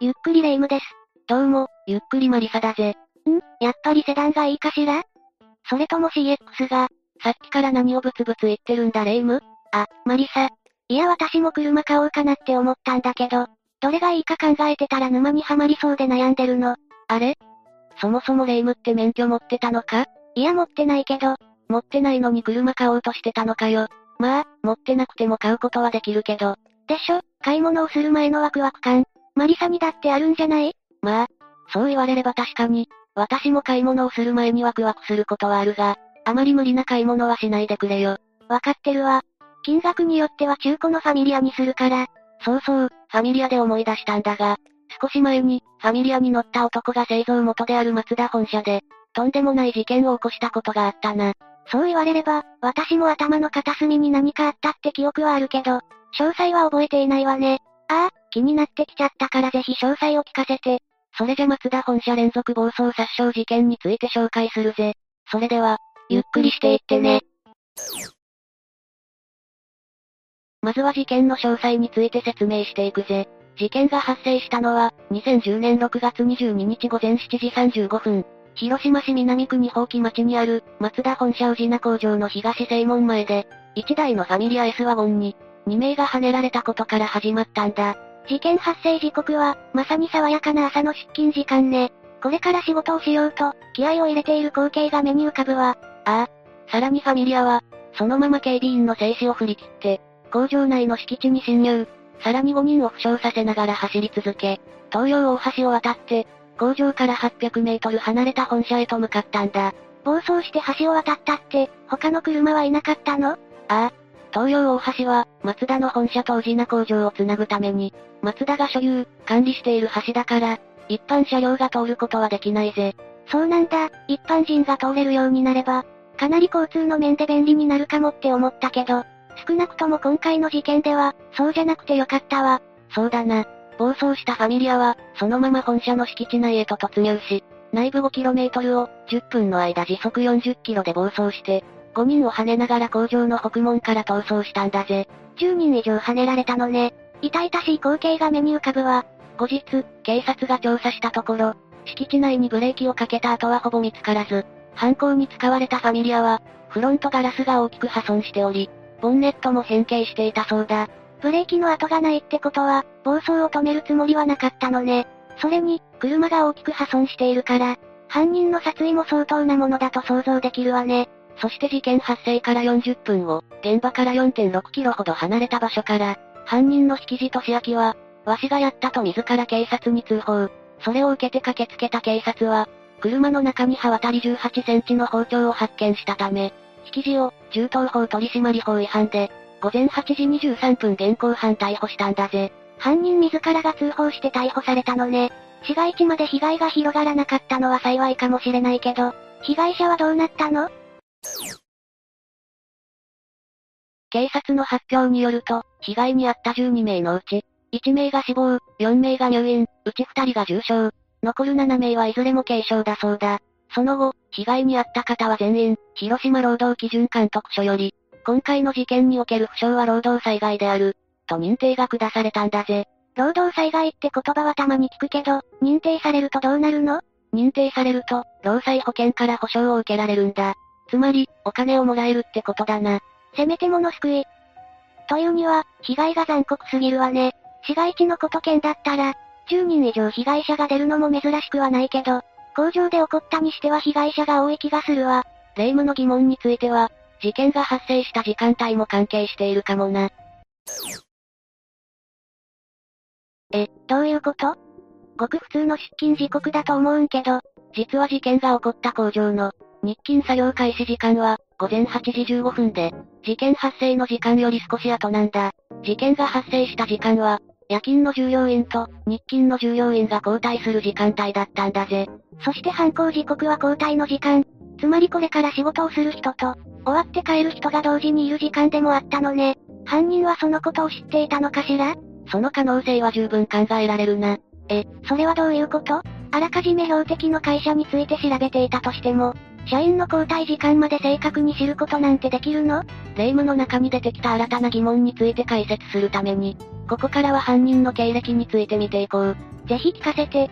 ゆっくりレ夢ムです。どうも、ゆっくりマリサだぜ。ん？やっぱりセダンがいいかしら？それとも CX が、さっきから何をブツブツ言ってるんだレ夢？ムあ、マリサ。いや私も車買おうかなって思ったんだけど、どれがいいか考えてたら沼にはまりそうで悩んでるの。あれ？そもそもレ夢ムって免許持ってたのか？いや持ってないけど、持ってないのに車買おうとしてたのかよ。まあ、持ってなくても買うことはできるけど。でしょ？買い物をする前のワクワク感。マリサにだってあるんじゃない？まあ、そう言われれば確かに、私も買い物をする前にワクワクすることはあるが、あまり無理な買い物はしないでくれよ。わかってるわ。金額によっては中古のファミリアにするから。そうそう、ファミリアで思い出したんだが、少し前に、ファミリアに乗った男が製造元である松田本社で、とんでもない事件を起こしたことがあったな。そう言われれば、私も頭の片隅に何かあったって記憶はあるけど、詳細は覚えていないわね。ああ、気になってきちゃったからぜひ詳細を聞かせて。それじゃ松田本社連続暴走殺傷事件について紹介するぜ。それでは、ゆっくりしていってね。まずは事件の詳細について説明していくぜ。事件が発生したのは、2010年6月22日午前7時35分、広島市南区二宝木町にある、松田本社宇品工場の東正門前で、1台のファミリア S ワゴンに、2名が跳ねられたことから始まったんだ。事件発生時刻は、まさに爽やかな朝の出勤時間ね。これから仕事をしようと、気合を入れている光景が目に浮かぶわ。ああ。さらにファミリアは、そのまま警備員の静止を振り切って、工場内の敷地に侵入。さらに5人を負傷させながら走り続け、東洋大橋を渡って、工場から800メートル離れた本社へと向かったんだ。暴走して橋を渡ったって、他の車はいなかったの？ああ。東洋大橋は、松田の本社と宇品工場をつなぐために、松田が所有、管理している橋だから、一般車両が通ることはできないぜ。そうなんだ、一般人が通れるようになれば、かなり交通の面で便利になるかもって思ったけど、少なくとも今回の事件では、そうじゃなくてよかったわ。そうだな。暴走したファミリアは、そのまま本社の敷地内へと突入し、内部 5km を10分の間時速 40km で暴走して、5人を跳ねながら工場の北門から逃走したんだぜ。10人以上跳ねられたのね。痛々しい光景が目に浮かぶわ。後日、警察が調査したところ、敷地内にブレーキをかけた後はほぼ見つからず、犯行に使われたファミリアは、フロントガラスが大きく破損しており、ボンネットも変形していたそうだ。ブレーキの跡がないってことは、暴走を止めるつもりはなかったのね。それに、車が大きく破損しているから、犯人の殺意も相当なものだと想像できるわね。そして事件発生から40分後、現場から4.6キロほど離れた場所から、犯人の引き地俊明は、わしがやったと自ら警察に通報。それを受けて駆けつけた警察は、車の中に刃渡り18センチの包丁を発見したため、引き地を、銃刀法取締法違反で、午前8時23分現行犯逮捕したんだぜ。犯人自らが通報して逮捕されたのね。市街地まで被害が広がらなかったのは幸いかもしれないけど、被害者はどうなったの？警察の発表によると、被害に遭った12名のうち、1名が死亡、4名が入院、うち2人が重傷、残る7名はいずれも軽傷だそうだ。その後、被害に遭った方は全員、広島労働基準監督署より、今回の事件における負傷は労働災害である、と認定が下されたんだぜ。労働災害って言葉はたまに聞くけど、認定されるとどうなるの？認定されると、労災保険から保障を受けられるんだ。つまり、お金をもらえるってことだな。せめてもの救い。というには、被害が残酷すぎるわね。市街地のこと県だったら、10人以上被害者が出るのも珍しくはないけど、工場で起こったにしては被害者が多い気がするわ。霊夢の疑問については、事件が発生した時間帯も関係しているかもな。え、どういうこと？ごく普通の出勤時刻だと思うんけど、実は事件が起こった工場の日勤作業開始時間は午前8時15分で、事件発生の時間より少し後なんだ。事件が発生した時間は夜勤の従業員と日勤の従業員が交代する時間帯だったんだぜ。そして犯行時刻は交代の時間。つまりこれから仕事をする人と、終わって帰る人が同時にいる時間でもあったのね。犯人はそのことを知っていたのかしら？その可能性は十分考えられるな。え、それはどういうこと？あらかじめ標的の会社について調べていたとしても、社員の交代時間まで正確に知ることなんてできるの？霊夢の中に出てきた新たな疑問について解説するために、ここからは犯人の経歴について見ていこう。ぜひ聞かせて。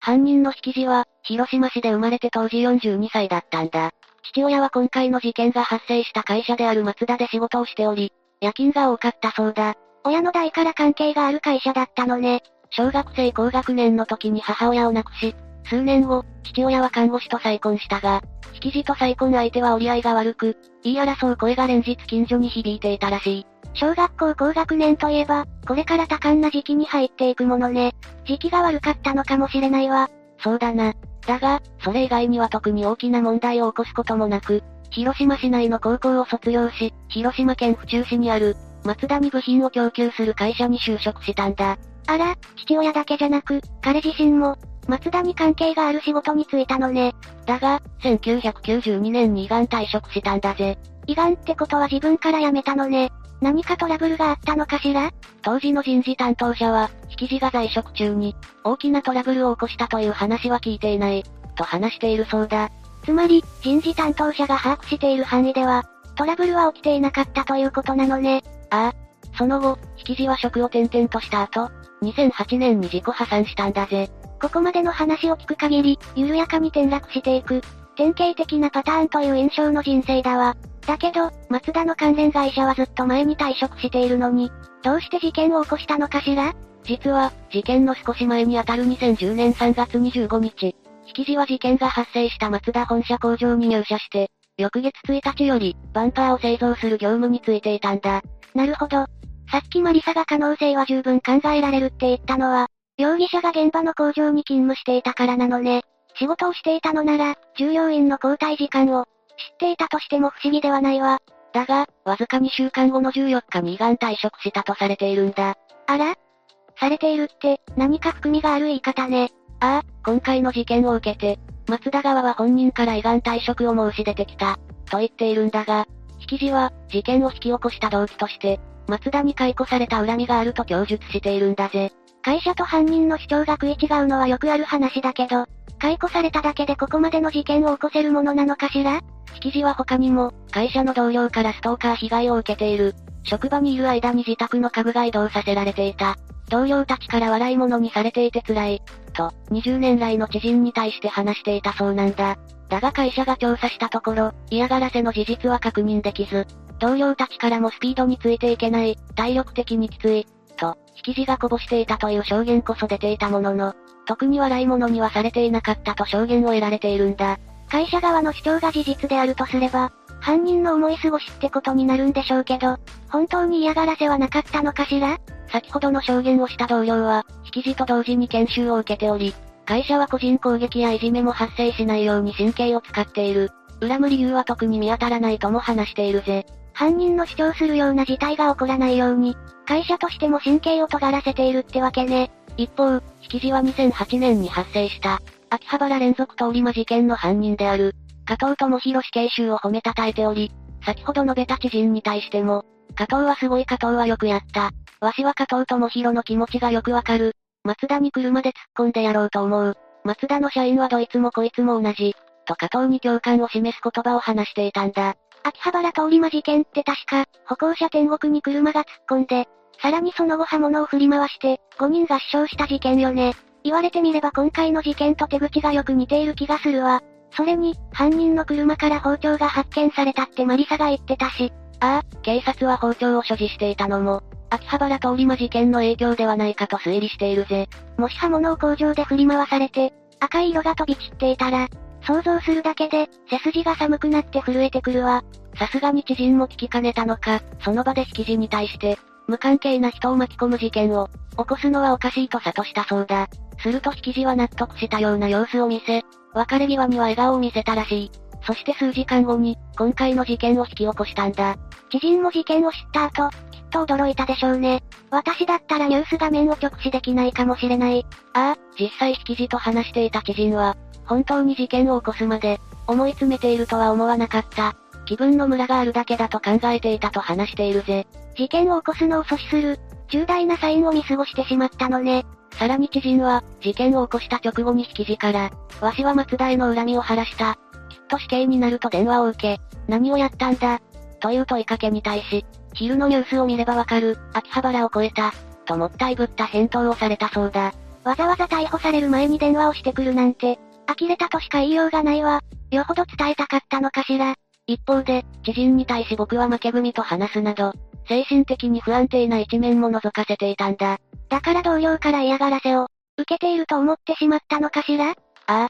犯人の引き字は、広島市で生まれて当時42歳だったんだ。父親は今回の事件が発生した会社である松田で仕事をしており、夜勤が多かったそうだ。親の代から関係がある会社だったのね。小学生高学年の時に母親を亡くし、数年後、父親は看護師と再婚したが、引き字と再婚相手は折り合いが悪く、言い争う声が連日近所に響いていたらしい。小学校高学年といえば、これから多感な時期に入っていくものね。時期が悪かったのかもしれないわ。そうだな。だが、それ以外には特に大きな問題を起こすこともなく、広島市内の高校を卒業し、広島県府中市にある、松田に部品を供給する会社に就職したんだ。あら、父親だけじゃなく、彼自身も、松田に関係がある仕事に就いたのね。だが、1992年に胃がん退職したんだぜ。胃がんってことは自分から辞めたのね。何かトラブルがあったのかしら？当時の人事担当者は、引き字が在職中に、大きなトラブルを起こしたという話は聞いていない、と話しているそうだ。つまり、人事担当者が把握している範囲では、トラブルは起きていなかったということなのね。ああ。その後、引き字は職を転々とした後、2008年に自己破産したんだぜ。ここまでの話を聞く限り、緩やかに転落していく、典型的なパターンという印象の人生だわ。だけど、松田の関連会社はずっと前に退職しているのに、どうして事件を起こしたのかしら？実は、事件の少し前にあたる2010年3月25日、引き字は事件が発生した松田本社工場に入社して、翌月1日より、バンパーを製造する業務に就いていたんだ。なるほど。さっきマリサが可能性は十分考えられるって言ったのは、容疑者が現場の工場に勤務していたからなのね。仕事をしていたのなら、従業員の交代時間を、知っていたとしても不思議ではないわ。だが、わずか2週間後の14日に胃がん退職したとされているんだ。あら？されているって、何か含みがある言い方ね。ああ、今回の事件を受けて、松田側は本人から胃がん退職を申し出てきた、と言っているんだが、引き字は、事件を引き起こした動機として、松田に解雇された恨みがあると供述しているんだぜ。会社と犯人の主張が食い違うのはよくある話だけど、解雇されただけでここまでの事件を起こせるものなのかしら？引き字は他にも、会社の同僚からストーカー被害を受けている。職場にいる間に自宅の家具が移動させられていた。同僚たちから笑い物にされていて辛い。と、20年来の知人に対して話していたそうなんだ。だが会社が調査したところ、嫌がらせの事実は確認できず、同僚たちからもスピードについていけない、体力的にきつい、と、引き字がこぼしていたという証言こそ出ていたものの、特に笑い物にはされていなかったと証言を得られているんだ。会社側の主張が事実であるとすれば、犯人の思い過ごしってことになるんでしょうけど、本当に嫌がらせはなかったのかしら？先ほどの証言をした同僚は、引き字と同時に研修を受けており、会社は個人攻撃やいじめも発生しないように神経を使っている。恨む理由は特に見当たらないとも話しているぜ。犯人の主張するような事態が起こらないように、会社としても神経を尖らせているってわけね。一方、引き字は2008年に発生した、秋葉原連続通り魔事件の犯人である、加藤智弘死刑囚を褒めたたえており、先ほど述べた知人に対しても、加藤はすごい加藤はよくやった。わしは加藤智弘の気持ちがよくわかる。松田に車で突っ込んでやろうと思う。松田の社員はどいつもこいつも同じ。と加藤に共感を示す言葉を話していたんだ。秋葉原通り魔事件って確か、歩行者天国に車が突っ込んで、さらにその後刃物を振り回して、5人が死傷した事件よね。言われてみれば今回の事件と手口がよく似ている気がするわ。それに、犯人の車から包丁が発見されたってマリサが言ってたし。ああ、警察は包丁を所持していたのも、秋葉原通り魔事件の影響ではないかと推理しているぜ。もし刃物を工場で振り回されて、赤い色が飛び散っていたら、想像するだけで、背筋が寒くなって震えてくるわ。さすがに知人も聞きかねたのか、その場で引き字に対して、無関係な人を巻き込む事件を、起こすのはおかしいと諭したそうだ。すると引き字は納得したような様子を見せ、別れ際には笑顔を見せたらしい。そして数時間後に、今回の事件を引き起こしたんだ。知人も事件を知った後、きっと驚いたでしょうね。私だったらニュース画面を直視できないかもしれない。ああ、実際引き字と話していた知人は、本当に事件を起こすまで、思い詰めているとは思わなかった。気分のムラがあるだけだと考えていたと話しているぜ。事件を起こすのを阻止する、重大なサインを見過ごしてしまったのね。さらに知人は、事件を起こした直後に引き字から、わしは松田への恨みを晴らした。きっと死刑になると電話を受け、何をやったんだ？という問いかけに対し、昼のニュースを見ればわかる、秋葉原を越えた、ともったいぶった返答をされたそうだ。わざわざ逮捕される前に電話をしてくるなんて、呆れたとしか言いようがないわ。よほど伝えたかったのかしら。一方で、知人に対し僕は負け組と話すなど、精神的に不安定な一面も覗かせていたんだ。だから同僚から嫌がらせを、受けていると思ってしまったのかしら？ああ。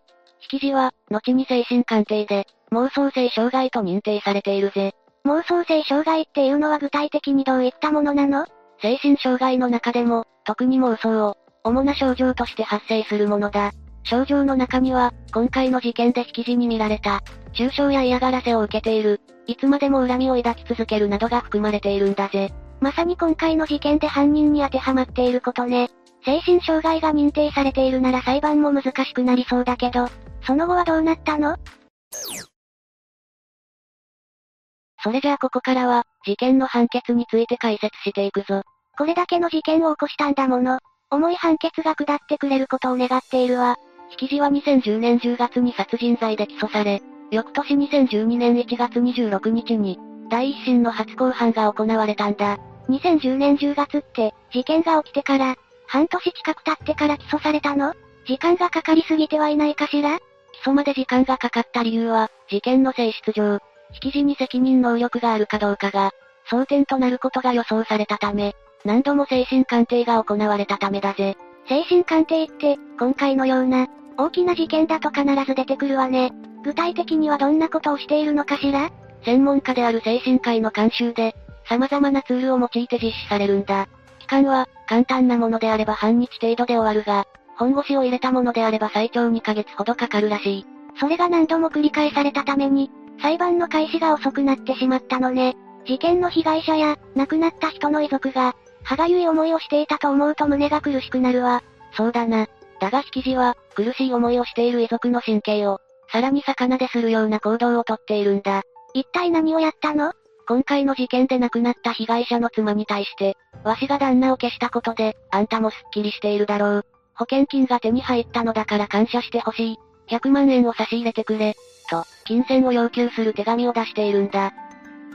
引き字は、後に精神鑑定で、妄想性障害と認定されているぜ。妄想性障害っていうのは具体的にどういったものなの？精神障害の中でも、特に妄想を、主な症状として発生するものだ。症状の中には、今回の事件で引き字に見られた、中傷や嫌がらせを受けている、いつまでも恨みを抱き続けるなどが含まれているんだぜ。まさに今回の事件で犯人に当てはまっていることね。精神障害が認定されているなら裁判も難しくなりそうだけど、その後はどうなったの？それじゃあここからは、事件の判決について解説していくぞ。これだけの事件を起こしたんだもの。重い判決が下ってくれることを願っているわ。引き字は2010年10月に殺人罪で起訴され、翌年2012年1月26日に、第一審の初公判が行われたんだ。2010年10月って、事件が起きてから、半年近く経ってから起訴されたの？時間がかかりすぎてはいないかしら？起訴まで時間がかかった理由は、事件の性質上、引き字に責任能力があるかどうかが、争点となることが予想されたため、何度も精神鑑定が行われたためだぜ。精神鑑定って、今回のような、大きな事件だと必ず出てくるわね。具体的にはどんなことをしているのかしら？専門家である精神科医の監修で、様々なツールを用いて実施されるんだ。期間は、簡単なものであれば半日程度で終わるが、本腰を入れたものであれば最長2ヶ月ほどかかるらしい。それが何度も繰り返されたために、裁判の開始が遅くなってしまったのね。事件の被害者や、亡くなった人の遺族が、歯がゆい思いをしていたと思うと胸が苦しくなるわ。そうだな。だが引き字は、苦しい思いをしている遺族の神経を、さらに魚でするような行動をとっているんだ。一体何をやったの？今回の事件で亡くなった被害者の妻に対して、わしが旦那を消したことで、あんたもスッキリしているだろう。保険金が手に入ったのだから感謝してほしい。100万円を差し入れてくれ。と、金銭を要求する手紙を出しているんだ。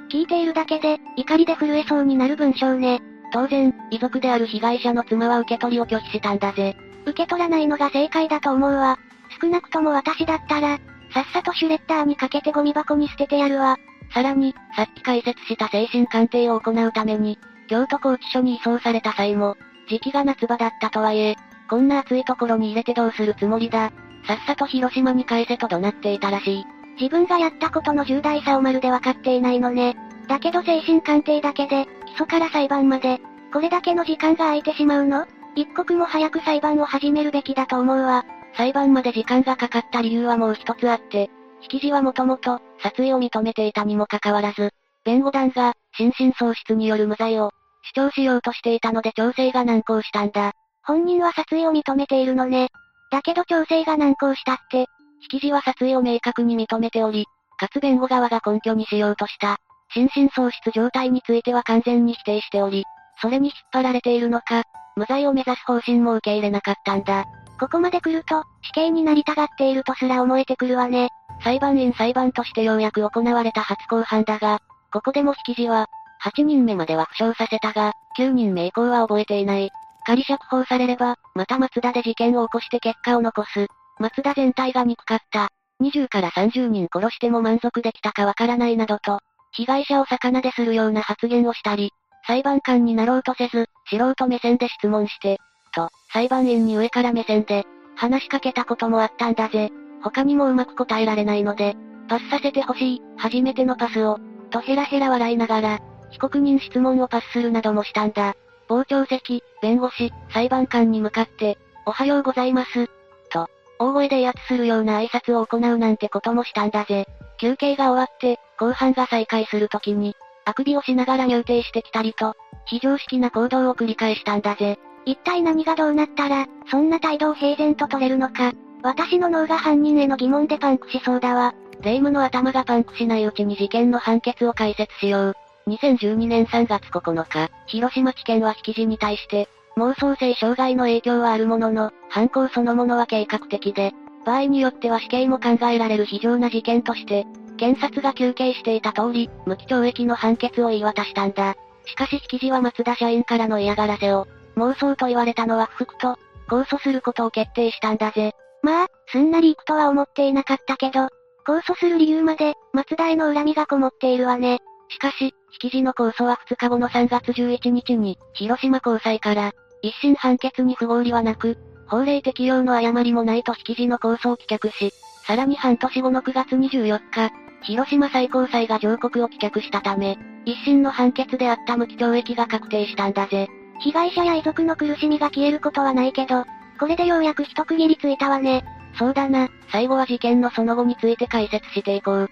聞いているだけで、怒りで震えそうになる文章ね。当然、遺族である被害者の妻は受け取りを拒否したんだぜ。受け取らないのが正解だと思うわ。少なくとも私だったら、さっさとシュレッダーにかけてゴミ箱に捨ててやるわ。さらに、さっき解説した精神鑑定を行うために、京都拘置所に移送された際も、時期が夏場だったとはいえ、こんな暑いところに入れてどうするつもりだ。さっさと広島に返せと怒鳴っていたらしい。自分がやったことの重大さをまるで分かっていないのね。だけど精神鑑定だけで、基礎から裁判まで、これだけの時間が空いてしまうの？一刻も早く裁判を始めるべきだと思うわ。裁判まで時間がかかった理由はもう一つあって、引き字はもともと、殺意を認めていたにもかかわらず、弁護団が、心神喪失による無罪を、主張しようとしていたので調整が難航したんだ。本人は殺意を認めているのね。だけど調整が難航したって。引き字は殺意を明確に認めており、かつ弁護側が根拠にしようとした、心神喪失状態については完全に否定しており、それに引っ張られているのか、無罪を目指す方針も受け入れなかったんだ。ここまで来ると、死刑になりたがっているとすら思えてくるわね。裁判員裁判としてようやく行われた初公判だが、ここでも引き字は、8人目までは負傷させたが、9人目以降は覚えていない。仮釈放されれば、また松田で事件を起こして結果を残す。松田全体が憎かった。20から30人殺しても満足できたかわからないなどと、被害者を魚でするような発言をしたり、裁判官になろうとせず、素人目線で質問して、と、裁判員に上から目線で、話しかけたこともあったんだぜ。他にもうまく答えられないので、パスさせてほしい、初めてのパスを、とヘラヘラ笑いながら、被告人質問をパスするなどもしたんだ。傍聴席、弁護士、裁判官に向かって、おはようございます、と、大声で威圧するような挨拶を行うなんてこともしたんだぜ。休憩が終わって、後半が再開するときに、あくびをしながら入廷してきたりと、非常識な行動を繰り返したんだぜ。一体何がどうなったら、そんな態度を平然と取れるのか。私の脳が犯人への疑問でパンクしそうだわ。霊夢の頭がパンクしないうちに事件の判決を解説しよう。2012年3月9日、広島地検は引き字に対して、妄想性障害の影響はあるものの、犯行そのものは計画的で、場合によっては死刑も考えられる非常な事件として、検察が求刑していた通り、無期懲役の判決を言い渡したんだ。しかし引き地は松田社員からの嫌がらせを、妄想と言われたのは不服と、控訴することを決定したんだぜ。まあ、すんなり行くとは思っていなかったけど、控訴する理由まで、松田への恨みがこもっているわね。しかし、引き地の控訴は2日後の3月11日に、広島高裁から、一審判決に不合理はなく、法令適用の誤りもないと引き地の控訴を棄却し、さらに半年後の9月24日、広島最高裁が上告を棄却したため、一審の判決であった無期懲役が確定したんだぜ。被害者や遺族の苦しみが消えることはないけど、これでようやく一区切りついたわね。そうだな、最後は事件のその後について解説していこう。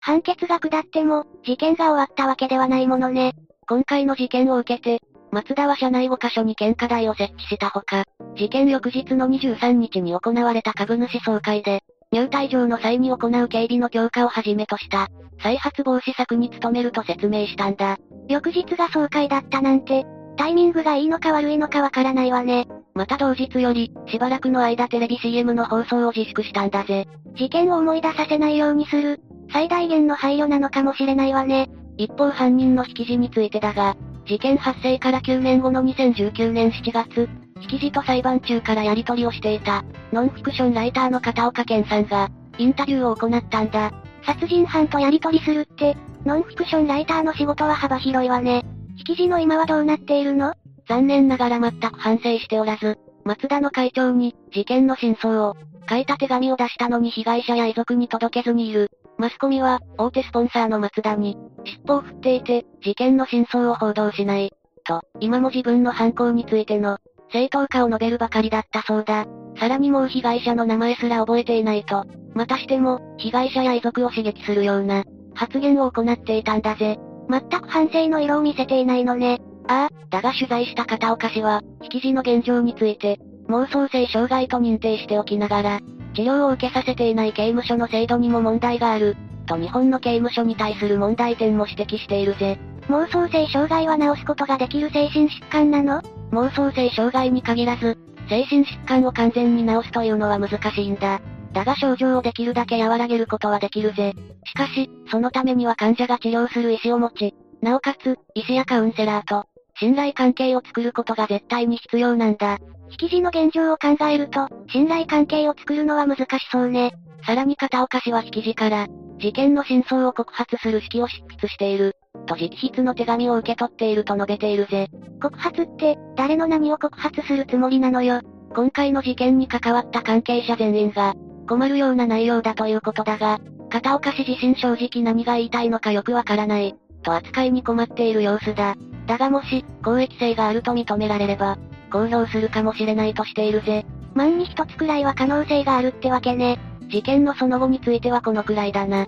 判決が下っても、事件が終わったわけではないものね。今回の事件を受けて、松田は社内5カ所に献花台を設置したほか、事件翌日の23日に行われた株主総会で、入隊場の際に行う警備の強化をはじめとした、再発防止策に努めると説明したんだ。翌日が総会だったなんて、タイミングがいいのか悪いのかわからないわね。また同日より、しばらくの間テレビ CM の放送を自粛したんだぜ。事件を思い出させないようにする、最大限の配慮なのかもしれないわね。一方犯人の引き地についてだが、事件発生から9年後の2019年7月、引き地と裁判中からやり取りをしていた、ノンフィクションライターの片岡健さんが、インタビューを行ったんだ。殺人犯とやり取りするって、ノンフィクションライターの仕事は幅広いわね。引き地の今はどうなっているの？残念ながら全く反省しておらず、松田の会長に、事件の真相を、書いた手紙を出したのに被害者や遺族に届けずにいる。マスコミは、大手スポンサーの松田に、尻尾を振っていて、事件の真相を報道しない。と、今も自分の犯行についての、正当化を述べるばかりだったそうだ。さらにもう被害者の名前すら覚えていないと、またしても、被害者や遺族を刺激するような、発言を行っていたんだぜ。全く反省の色を見せていないのね。ああ、だが取材した片岡氏は、引き地の現状について、妄想性障害と認定しておきながら、治療を受けさせていない刑務所の制度にも問題がある、と日本の刑務所に対する問題点も指摘しているぜ。妄想性障害は治すことができる精神疾患なの？妄想性障害に限らず、精神疾患を完全に治すというのは難しいんだ。だが症状をできるだけ和らげることはできるぜ。しかし、そのためには患者が治療する意思を持ち、なおかつ、医師やカウンセラーと、信頼関係を作ることが絶対に必要なんだ。引き地の現状を考えると、信頼関係を作るのは難しそうね。さらに片岡氏は引き地から、事件の真相を告発する式を執筆している、と直筆の手紙を受け取っていると述べているぜ。告発って、誰の何を告発するつもりなのよ。今回の事件に関わった関係者全員が、困るような内容だということだが、片岡氏自身正直何が言いたいのかよくわからない、と扱いに困っている様子だ。だがもし、公益性があると認められれば、公表するかもしれないとしているぜ。万に一つくらいは可能性があるってわけね。事件のその後についてはこのくらいだな。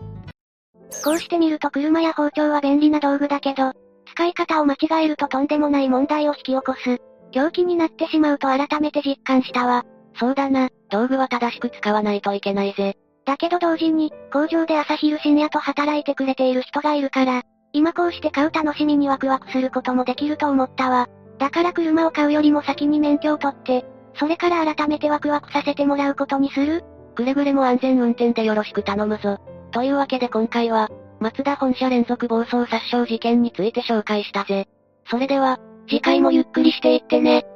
こうしてみると車や包丁は便利な道具だけど、使い方を間違えるととんでもない問題を引き起こす。狂気になってしまうと改めて実感したわ。そうだな、道具は正しく使わないといけないぜ。だけど同時に、工場で朝昼深夜と働いてくれている人がいるから、今こうして買う楽しみにワクワクすることもできると思ったわ。だから車を買うよりも先に免許を取って、それから改めてワクワクさせてもらうことにするくれぐれも安全運転でよろしく頼むぞ。というわけで今回は、松田本社連続暴走殺傷事件について紹介したぜ。それでは、次回もゆっくりしていってね。